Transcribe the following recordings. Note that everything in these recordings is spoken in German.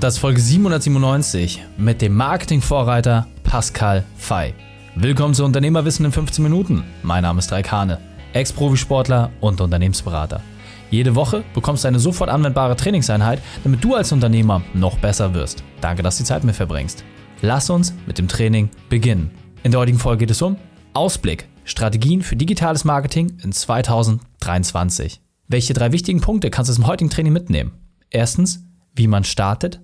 Das Folge 797 mit dem Marketingvorreiter Pascal Fay. Willkommen zu Unternehmerwissen in 15 Minuten. Mein Name ist Raik Hane, Ex-Profisportler und Unternehmensberater. Jede Woche bekommst du eine sofort anwendbare Trainingseinheit, damit du als Unternehmer noch besser wirst. Danke, dass du die Zeit mit verbringst. Lass uns mit dem Training beginnen. In der heutigen Folge geht es um Ausblick, Strategien für digitales Marketing in 2023. Welche drei wichtigen Punkte kannst du aus dem heutigen Training mitnehmen? Erstens, wie man startet.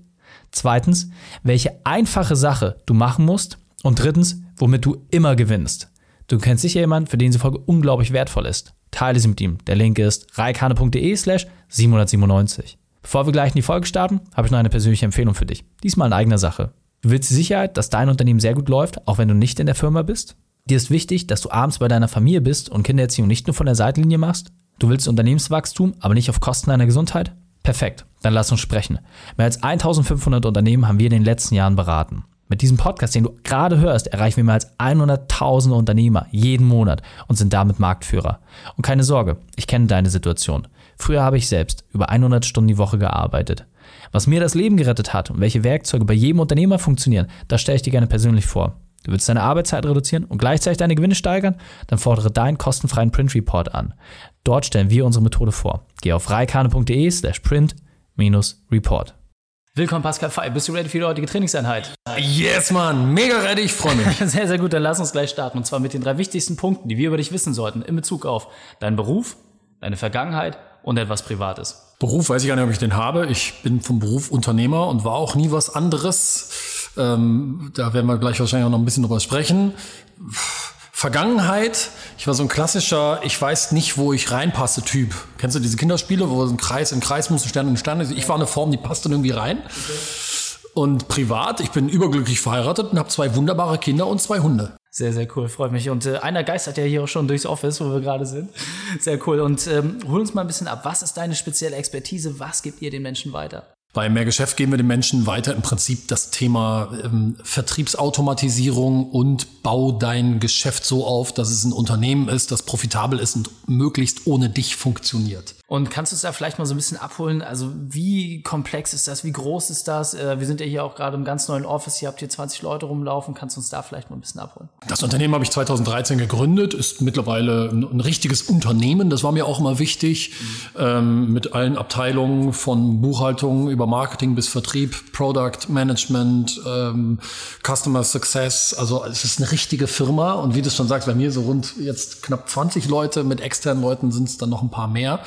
Zweitens, welche einfache Sache du machen musst. Und drittens, womit du immer gewinnst. Du kennst sicher jemanden, für den diese Folge unglaublich wertvoll ist. Teile sie mit ihm. Der Link ist reikane.de slash 797. Bevor wir gleich in die Folge starten, habe ich noch eine persönliche Empfehlung für dich. Diesmal in eigener Sache. Du willst die Sicherheit, dass dein Unternehmen sehr gut läuft, auch wenn du nicht in der Firma bist? Dir ist wichtig, dass du abends bei deiner Familie bist und Kindererziehung nicht nur von der Seitenlinie machst? Du willst Unternehmenswachstum, aber nicht auf Kosten deiner Gesundheit? Perfekt, dann lass uns sprechen. Mehr als 1500 Unternehmen haben wir in den letzten Jahren beraten. Mit diesem Podcast, den du gerade hörst, erreichen wir mehr als 100.000 Unternehmer jeden Monat und sind damit Marktführer. Und keine Sorge, ich kenne deine Situation. Früher habe ich selbst über 100 Stunden die Woche gearbeitet. Was mir das Leben gerettet hat und welche Werkzeuge bei jedem Unternehmer funktionieren, das stelle ich dir gerne persönlich vor. Du willst deine Arbeitszeit reduzieren und gleichzeitig deine Gewinne steigern? Dann fordere deinen kostenfreien Print Report an. Dort stellen wir unsere Methode vor. Geh auf reikane.de slash print-report. Willkommen Pascal Fey. Bist du ready für die heutige Trainingseinheit? Yes, Mann. Mega ready. Ich freue mich. sehr, sehr gut. Dann lass uns gleich starten. Und zwar mit den drei wichtigsten Punkten, die wir über dich wissen sollten in Bezug auf deinen Beruf, deine Vergangenheit und etwas Privates. Beruf weiß ich gar nicht, ob ich den habe. Ich bin vom Beruf Unternehmer und war auch nie was anderes. Ähm, da werden wir gleich wahrscheinlich auch noch ein bisschen drüber sprechen. Vergangenheit, ich war so ein klassischer, ich weiß nicht, wo ich reinpasse Typ. Kennst du diese Kinderspiele, wo ein Kreis in Kreis muss, ein Stern in Stern? Ich war eine Form, die passt dann irgendwie rein. Und privat, ich bin überglücklich verheiratet und habe zwei wunderbare Kinder und zwei Hunde. Sehr, sehr cool, freut mich. Und äh, einer geistert ja hier auch schon durchs Office, wo wir gerade sind. Sehr cool. Und ähm, hol uns mal ein bisschen ab. Was ist deine spezielle Expertise? Was gibt ihr den Menschen weiter? Bei Mehr Geschäft geben wir den Menschen weiter im Prinzip das Thema ähm, Vertriebsautomatisierung und bau dein Geschäft so auf, dass es ein Unternehmen ist, das profitabel ist und möglichst ohne dich funktioniert. Und kannst du es da vielleicht mal so ein bisschen abholen? Also wie komplex ist das? Wie groß ist das? Äh, wir sind ja hier auch gerade im ganz neuen Office. Hier habt ihr 20 Leute rumlaufen. Kannst du uns da vielleicht mal ein bisschen abholen? Das Unternehmen habe ich 2013 gegründet, ist mittlerweile ein, ein richtiges Unternehmen. Das war mir auch immer wichtig, mhm. ähm, mit allen Abteilungen von Buchhaltung über Marketing bis Vertrieb, Product Management, ähm, Customer Success. Also es ist eine richtige Firma. Und wie du schon sagst, bei mir so rund jetzt knapp 20 Leute. Mit externen Leuten sind es dann noch ein paar mehr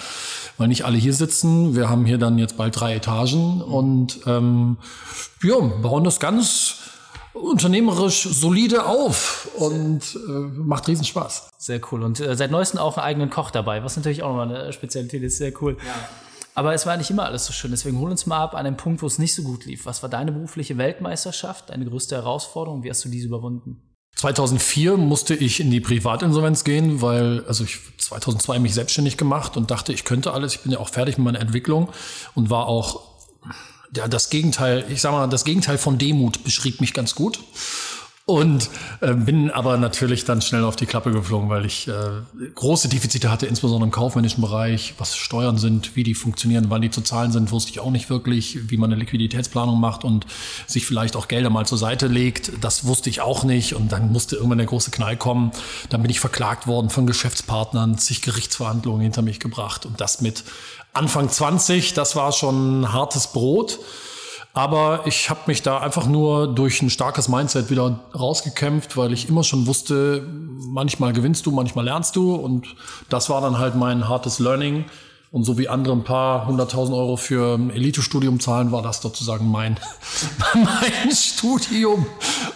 weil nicht alle hier sitzen. Wir haben hier dann jetzt bald drei Etagen und ähm, ja, bauen das ganz unternehmerisch solide auf und äh, macht riesen Spaß. Sehr cool. Und äh, seit neuestem auch einen eigenen Koch dabei, was natürlich auch nochmal eine Spezialität ist. Sehr cool. Ja. Aber es war nicht immer alles so schön. Deswegen hol uns mal ab an einem Punkt, wo es nicht so gut lief. Was war deine berufliche Weltmeisterschaft, deine größte Herausforderung? Wie hast du diese überwunden? 2004 musste ich in die Privatinsolvenz gehen, weil also ich 2002 mich selbstständig gemacht und dachte, ich könnte alles. Ich bin ja auch fertig mit meiner Entwicklung und war auch ja das Gegenteil. Ich sag mal, das Gegenteil von Demut beschrieb mich ganz gut. Und äh, bin aber natürlich dann schnell auf die Klappe geflogen, weil ich äh, große Defizite hatte, insbesondere im kaufmännischen Bereich, was Steuern sind, wie die funktionieren, wann die zu zahlen sind, wusste ich auch nicht wirklich, wie man eine Liquiditätsplanung macht und sich vielleicht auch Gelder mal zur Seite legt. Das wusste ich auch nicht. Und dann musste irgendwann der große Knall kommen. Dann bin ich verklagt worden von Geschäftspartnern, zig Gerichtsverhandlungen hinter mich gebracht. Und das mit Anfang 20, das war schon hartes Brot. Aber ich habe mich da einfach nur durch ein starkes Mindset wieder rausgekämpft, weil ich immer schon wusste, manchmal gewinnst du, manchmal lernst du. Und das war dann halt mein hartes Learning. Und so wie andere ein paar hunderttausend Euro für ein Elite-Studium zahlen, war das sozusagen mein, mein Studium.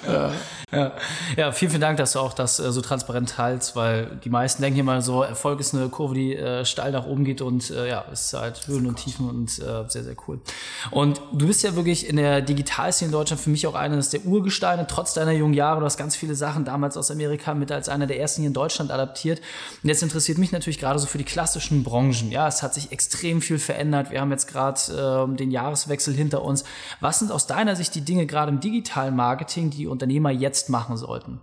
Ja. Ja. ja, vielen, vielen Dank, dass du auch das äh, so transparent teilst, weil die meisten denken immer so, Erfolg ist eine Kurve, die äh, steil nach oben geht und äh, ja, ist halt Höhen und Tiefen und äh, sehr, sehr cool. Und du bist ja wirklich in der Digitalszene in Deutschland für mich auch eines der Urgesteine, trotz deiner jungen Jahre. Du hast ganz viele Sachen damals aus Amerika mit als einer der ersten hier in Deutschland adaptiert. Und jetzt interessiert mich natürlich gerade so für die klassischen Branchen. Ja, es hat sich extrem viel verändert. Wir haben jetzt gerade äh, den Jahreswechsel hinter uns. Was sind aus deiner Sicht die Dinge gerade im digitalen Marketing, die Unternehmer jetzt machen sollten?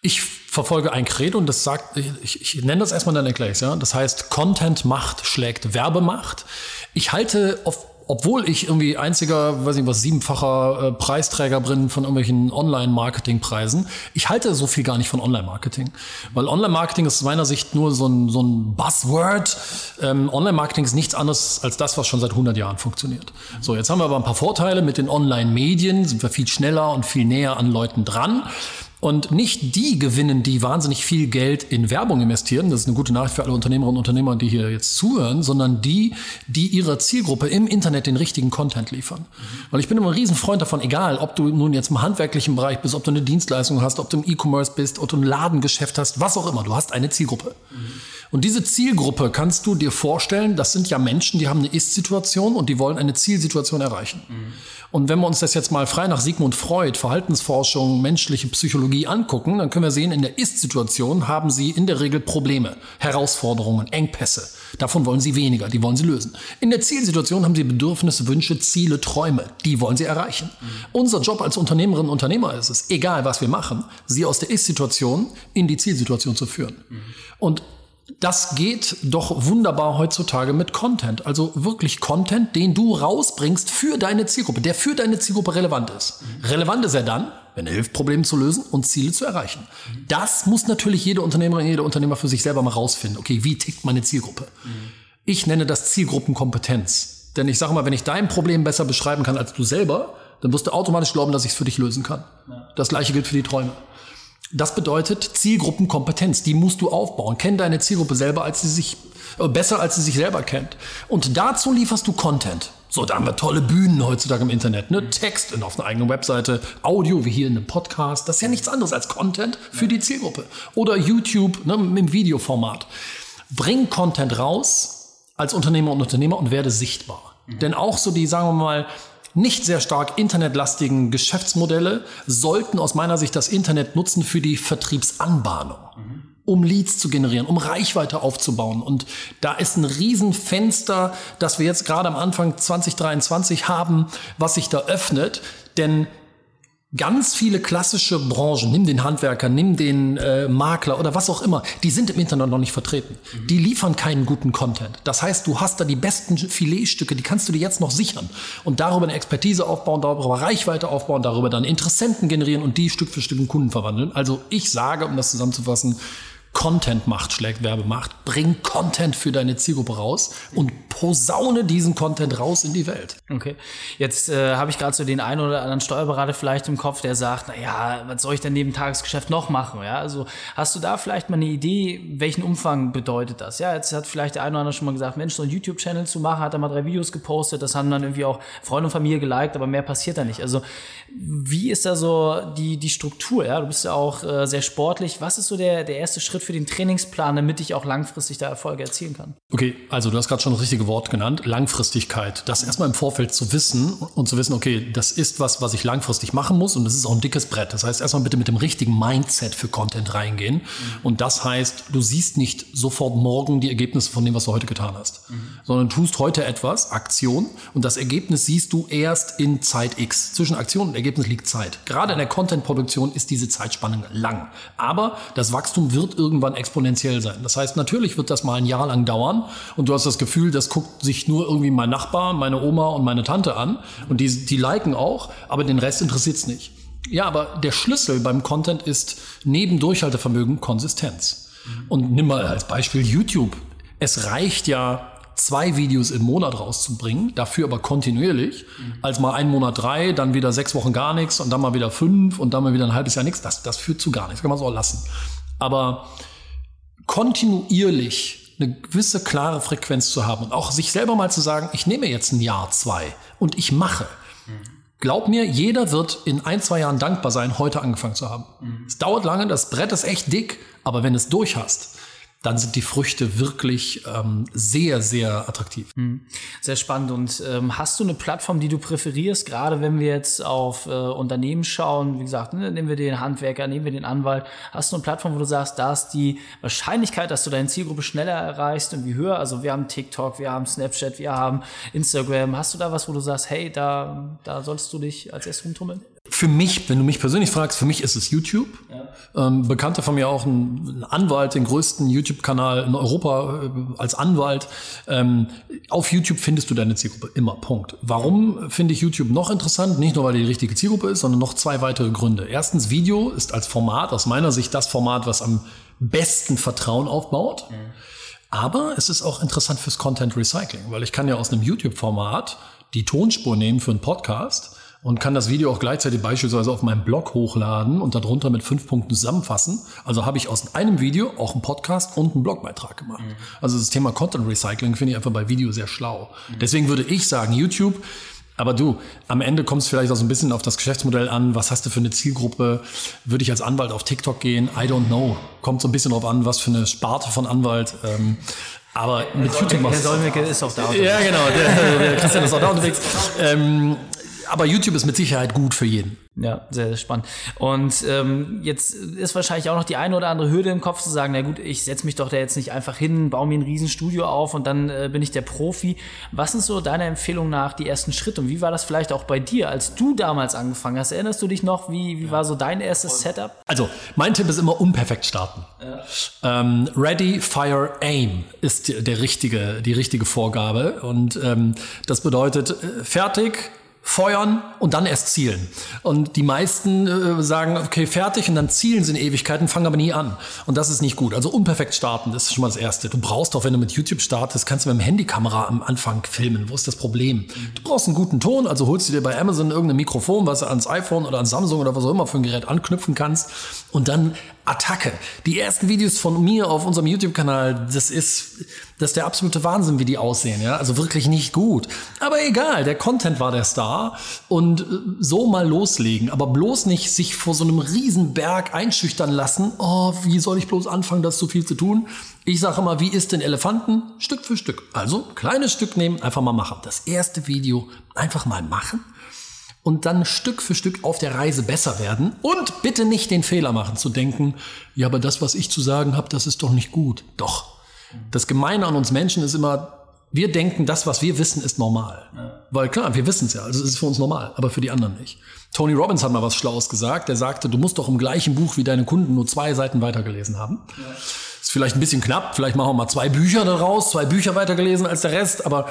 Ich verfolge ein Credo und das sagt, ich, ich nenne das erstmal dann erkläre ja. Das heißt, Content Macht schlägt Werbemacht. Ich halte auf obwohl ich irgendwie einziger, weiß ich was, siebenfacher äh, Preisträger bin von irgendwelchen Online-Marketing-Preisen, ich halte so viel gar nicht von Online-Marketing. Weil Online-Marketing ist aus meiner Sicht nur so ein, so ein Buzzword. Ähm, Online-Marketing ist nichts anderes als das, was schon seit 100 Jahren funktioniert. So, jetzt haben wir aber ein paar Vorteile. Mit den Online-Medien sind wir viel schneller und viel näher an Leuten dran. Und nicht die gewinnen, die wahnsinnig viel Geld in Werbung investieren. Das ist eine gute Nachricht für alle Unternehmerinnen und Unternehmer, die hier jetzt zuhören, sondern die, die ihrer Zielgruppe im Internet den richtigen Content liefern. Mhm. Weil ich bin immer ein Riesenfreund davon, egal, ob du nun jetzt im handwerklichen Bereich bist, ob du eine Dienstleistung hast, ob du im E-Commerce bist, ob du ein Ladengeschäft hast, was auch immer. Du hast eine Zielgruppe. Mhm. Und diese Zielgruppe kannst du dir vorstellen, das sind ja Menschen, die haben eine Ist-Situation und die wollen eine Zielsituation erreichen. Mhm. Und wenn wir uns das jetzt mal frei nach Sigmund Freud, Verhaltensforschung, menschliche Psychologie angucken, dann können wir sehen, in der Ist-Situation haben sie in der Regel Probleme, Herausforderungen, Engpässe. Davon wollen sie weniger, die wollen sie lösen. In der Zielsituation haben sie Bedürfnisse, Wünsche, Ziele, Träume, die wollen sie erreichen. Mhm. Unser Job als Unternehmerinnen und Unternehmer ist es, egal was wir machen, sie aus der Ist-Situation in die Zielsituation zu führen. Mhm. Und das geht doch wunderbar heutzutage mit Content. Also wirklich Content, den du rausbringst für deine Zielgruppe, der für deine Zielgruppe relevant ist. Mhm. Relevant ist er dann, wenn er hilft, Probleme zu lösen und Ziele zu erreichen. Mhm. Das muss natürlich jede Unternehmerin, jeder Unternehmer für sich selber mal rausfinden. Okay, wie tickt meine Zielgruppe? Mhm. Ich nenne das Zielgruppenkompetenz. Denn ich sage mal, wenn ich dein Problem besser beschreiben kann als du selber, dann wirst du automatisch glauben, dass ich es für dich lösen kann. Ja. Das gleiche gilt für die Träume. Das bedeutet Zielgruppenkompetenz. Die musst du aufbauen. Kenn deine Zielgruppe selber, als sie sich äh, besser, als sie sich selber kennt. Und dazu lieferst du Content. So, da haben wir tolle Bühnen heutzutage im Internet, ne? Text auf einer eigenen Webseite, Audio wie hier in einem Podcast. Das ist ja nichts anderes als Content für die Zielgruppe. Oder YouTube ne, im Videoformat. Bring Content raus als Unternehmer und Unternehmer und werde sichtbar. Mhm. Denn auch so die, sagen wir mal, nicht sehr stark internetlastigen Geschäftsmodelle sollten aus meiner Sicht das Internet nutzen für die Vertriebsanbahnung. Mhm. Um Leads zu generieren, um Reichweite aufzubauen. Und da ist ein Riesenfenster, das wir jetzt gerade am Anfang 2023 haben, was sich da öffnet. Denn Ganz viele klassische Branchen, nimm den Handwerker, nimm den äh, Makler oder was auch immer, die sind im Internet noch nicht vertreten. Mhm. Die liefern keinen guten Content. Das heißt, du hast da die besten Filetstücke, die kannst du dir jetzt noch sichern und darüber eine Expertise aufbauen, darüber Reichweite aufbauen, darüber dann Interessenten generieren und die Stück für Stück in Kunden verwandeln. Also ich sage, um das zusammenzufassen, Content macht, schlägt Werbemacht. Bring Content für deine Zielgruppe raus und posaune diesen Content raus in die Welt. Okay. Jetzt äh, habe ich gerade so den einen oder anderen Steuerberater vielleicht im Kopf, der sagt, na ja, was soll ich denn neben Tagesgeschäft noch machen? Ja, also hast du da vielleicht mal eine Idee, welchen Umfang bedeutet das? Ja, jetzt hat vielleicht der eine oder andere schon mal gesagt, Mensch, so einen YouTube-Channel zu machen, hat er mal drei Videos gepostet, das haben dann irgendwie auch Freunde und Familie geliked, aber mehr passiert da nicht. Also wie ist da so die, die Struktur? Ja, du bist ja auch äh, sehr sportlich. Was ist so der, der erste Schritt für den Trainingsplan, damit ich auch langfristig da Erfolge erzielen kann? Okay, also du hast gerade schon das richtige Wort genannt, Langfristigkeit. Das erstmal im Vorfeld zu wissen und zu wissen, okay, das ist was, was ich langfristig machen muss und das ist auch ein dickes Brett. Das heißt, erstmal bitte mit dem richtigen Mindset für Content reingehen. Mhm. Und das heißt, du siehst nicht sofort morgen die Ergebnisse von dem, was du heute getan hast, mhm. sondern tust heute etwas, Aktion, und das Ergebnis siehst du erst in Zeit X. Zwischen Aktion und Ergebnis liegt Zeit. Gerade in der Content-Produktion ist diese Zeitspanne lang. Aber das Wachstum wird irgendwann irgendwann exponentiell sein. Das heißt, natürlich wird das mal ein Jahr lang dauern und du hast das Gefühl, das guckt sich nur irgendwie mein Nachbar, meine Oma und meine Tante an und die, die liken auch, aber den Rest interessiert es nicht. Ja, aber der Schlüssel beim Content ist neben Durchhaltevermögen Konsistenz. Und nimm mal als Beispiel YouTube. Es reicht ja zwei Videos im Monat rauszubringen, dafür aber kontinuierlich, als mal einen Monat drei, dann wieder sechs Wochen gar nichts und dann mal wieder fünf und dann mal wieder ein halbes Jahr nichts. Das, das führt zu gar nichts. Kann man so lassen. Aber kontinuierlich eine gewisse klare Frequenz zu haben und auch sich selber mal zu sagen, ich nehme jetzt ein Jahr, zwei und ich mache. Glaub mir, jeder wird in ein, zwei Jahren dankbar sein, heute angefangen zu haben. Mhm. Es dauert lange, das Brett ist echt dick, aber wenn es durch hast, dann sind die Früchte wirklich ähm, sehr, sehr attraktiv. Hm. Sehr spannend. Und ähm, hast du eine Plattform, die du präferierst, gerade wenn wir jetzt auf äh, Unternehmen schauen? Wie gesagt, ne, nehmen wir den Handwerker, nehmen wir den Anwalt. Hast du eine Plattform, wo du sagst, da ist die Wahrscheinlichkeit, dass du deine Zielgruppe schneller erreichst, irgendwie höher? Also wir haben TikTok, wir haben Snapchat, wir haben Instagram. Hast du da was, wo du sagst, hey, da, da sollst du dich als erstes rumtummeln? Für mich, wenn du mich persönlich fragst, für mich ist es YouTube. Ja. Ähm, Bekannter von mir auch ein, Anwalt, den größten YouTube-Kanal in Europa äh, als Anwalt. Ähm, auf YouTube findest du deine Zielgruppe immer. Punkt. Warum finde ich YouTube noch interessant? Nicht nur, weil die richtige Zielgruppe ist, sondern noch zwei weitere Gründe. Erstens, Video ist als Format aus meiner Sicht das Format, was am besten Vertrauen aufbaut. Mhm. Aber es ist auch interessant fürs Content Recycling, weil ich kann ja aus einem YouTube-Format die Tonspur nehmen für einen Podcast und kann das Video auch gleichzeitig beispielsweise auf meinem Blog hochladen und darunter mit fünf Punkten zusammenfassen. Also habe ich aus einem Video auch einen Podcast und einen Blogbeitrag gemacht. Mhm. Also das Thema Content Recycling finde ich einfach bei Video sehr schlau. Mhm. Deswegen würde ich sagen, YouTube aber du, am Ende kommt es vielleicht auch so ein bisschen auf das Geschäftsmodell an. Was hast du für eine Zielgruppe? Würde ich als Anwalt auf TikTok gehen? I don't know. Kommt so ein bisschen drauf an, was für eine Sparte von Anwalt. Ähm, aber mit YouTube machst Der Solmecke ist auch da. Ja, genau. Der, der Christian ist auch da unterwegs. Ähm, aber YouTube ist mit Sicherheit gut für jeden. Ja, sehr, sehr spannend. Und ähm, jetzt ist wahrscheinlich auch noch die eine oder andere Hürde im Kopf zu sagen, na gut, ich setze mich doch da jetzt nicht einfach hin, baue mir ein Riesenstudio auf und dann äh, bin ich der Profi. Was sind so deiner Empfehlung nach die ersten Schritte und wie war das vielleicht auch bei dir, als du damals angefangen hast? Erinnerst du dich noch, wie, wie war so dein erstes Setup? Also, mein Tipp ist immer unperfekt starten. Ja. Ähm, ready, fire, aim ist die, der richtige, die richtige Vorgabe und ähm, das bedeutet äh, fertig, feuern und dann erst zielen. Und die meisten äh, sagen, okay, fertig und dann zielen sie in Ewigkeiten, fangen aber nie an. Und das ist nicht gut. Also unperfekt starten, das ist schon mal das Erste. Du brauchst doch, wenn du mit YouTube startest, kannst du mit dem Handykamera am Anfang filmen. Wo ist das Problem? Du brauchst einen guten Ton, also holst du dir bei Amazon irgendein Mikrofon, was du ans iPhone oder an Samsung oder was auch immer für ein Gerät anknüpfen kannst. Und dann Attacke. Die ersten Videos von mir auf unserem YouTube-Kanal, das ist, das ist der absolute Wahnsinn, wie die aussehen, ja. Also wirklich nicht gut. Aber egal, der Content war der Star und äh, so mal loslegen, aber bloß nicht sich vor so einem riesen Berg einschüchtern lassen. Oh, wie soll ich bloß anfangen, das so viel zu tun? Ich sage immer, wie isst den Elefanten? Stück für Stück. Also, kleines Stück nehmen, einfach mal machen. Das erste Video einfach mal machen und dann Stück für Stück auf der Reise besser werden und bitte nicht den Fehler machen zu denken, ja, aber das, was ich zu sagen habe, das ist doch nicht gut. Doch. Das Gemeine an uns Menschen ist immer, wir denken, das, was wir wissen, ist normal. Ja. Weil klar, wir wissen es ja, also es ist für uns normal, aber für die anderen nicht. Tony Robbins hat mal was Schlaues gesagt. Der sagte, du musst doch im gleichen Buch wie deine Kunden nur zwei Seiten weitergelesen haben. Ja. Ist vielleicht ein bisschen knapp, vielleicht machen wir mal zwei Bücher daraus, zwei Bücher weitergelesen als der Rest, aber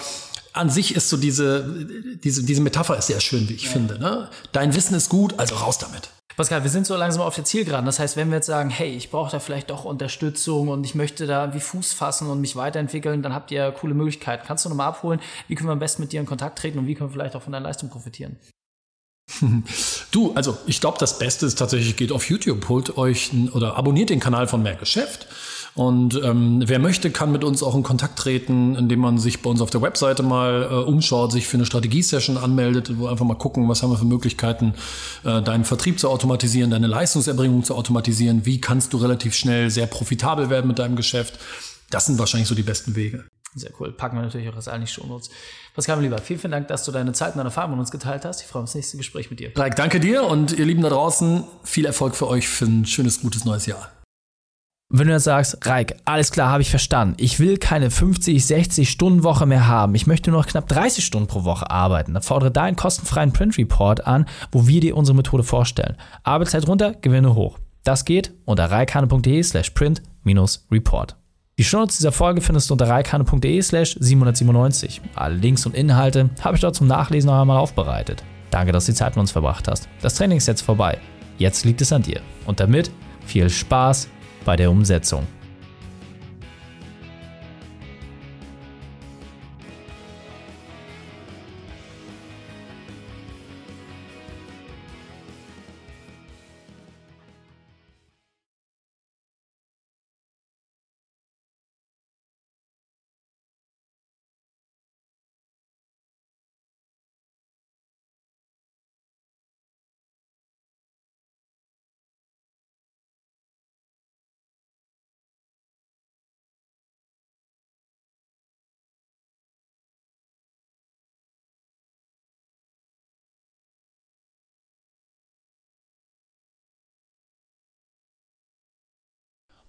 an sich ist so diese, diese, diese Metapher ist sehr schön, wie ich ja. finde. Ne? Dein Wissen ist gut, also raus damit. Pascal, wir sind so langsam auf der Zielgeraden. Das heißt, wenn wir jetzt sagen, hey, ich brauche da vielleicht doch Unterstützung und ich möchte da wie Fuß fassen und mich weiterentwickeln, dann habt ihr coole Möglichkeiten. Kannst du nochmal abholen, wie können wir am besten mit dir in Kontakt treten und wie können wir vielleicht auch von deiner Leistung profitieren? Du, also ich glaube, das Beste ist tatsächlich, geht auf YouTube, holt euch oder abonniert den Kanal von Mehr Geschäft. Und ähm, wer möchte, kann mit uns auch in Kontakt treten, indem man sich bei uns auf der Webseite mal äh, umschaut, sich für eine Strategiesession anmeldet, wo einfach mal gucken, was haben wir für Möglichkeiten, äh, deinen Vertrieb zu automatisieren, deine Leistungserbringung zu automatisieren, wie kannst du relativ schnell sehr profitabel werden mit deinem Geschäft. Das sind wahrscheinlich so die besten Wege. Sehr cool. Packen wir natürlich auch als eigentlich schon uns. Pascal, mein Lieber, vielen, vielen Dank, dass du deine Zeit und deine Erfahrungen mit uns geteilt hast. Ich freue mich aufs nächste Gespräch mit dir. Reik, danke dir und ihr Lieben da draußen, viel Erfolg für euch für ein schönes, gutes neues Jahr. Wenn du jetzt sagst, Reik, alles klar, habe ich verstanden. Ich will keine 50, 60 Stunden Woche mehr haben. Ich möchte nur noch knapp 30 Stunden pro Woche arbeiten. Dann fordere deinen kostenfreien Print Report an, wo wir dir unsere Methode vorstellen. Arbeitszeit runter, Gewinne hoch. Das geht unter reikane.de slash print-report. Die Shownotes dieser Folge findest du unter reikane.de slash 797. Alle Links und Inhalte habe ich dort zum Nachlesen noch einmal aufbereitet. Danke, dass du die Zeit mit uns verbracht hast. Das Training ist jetzt vorbei. Jetzt liegt es an dir. Und damit viel Spaß bei der Umsetzung.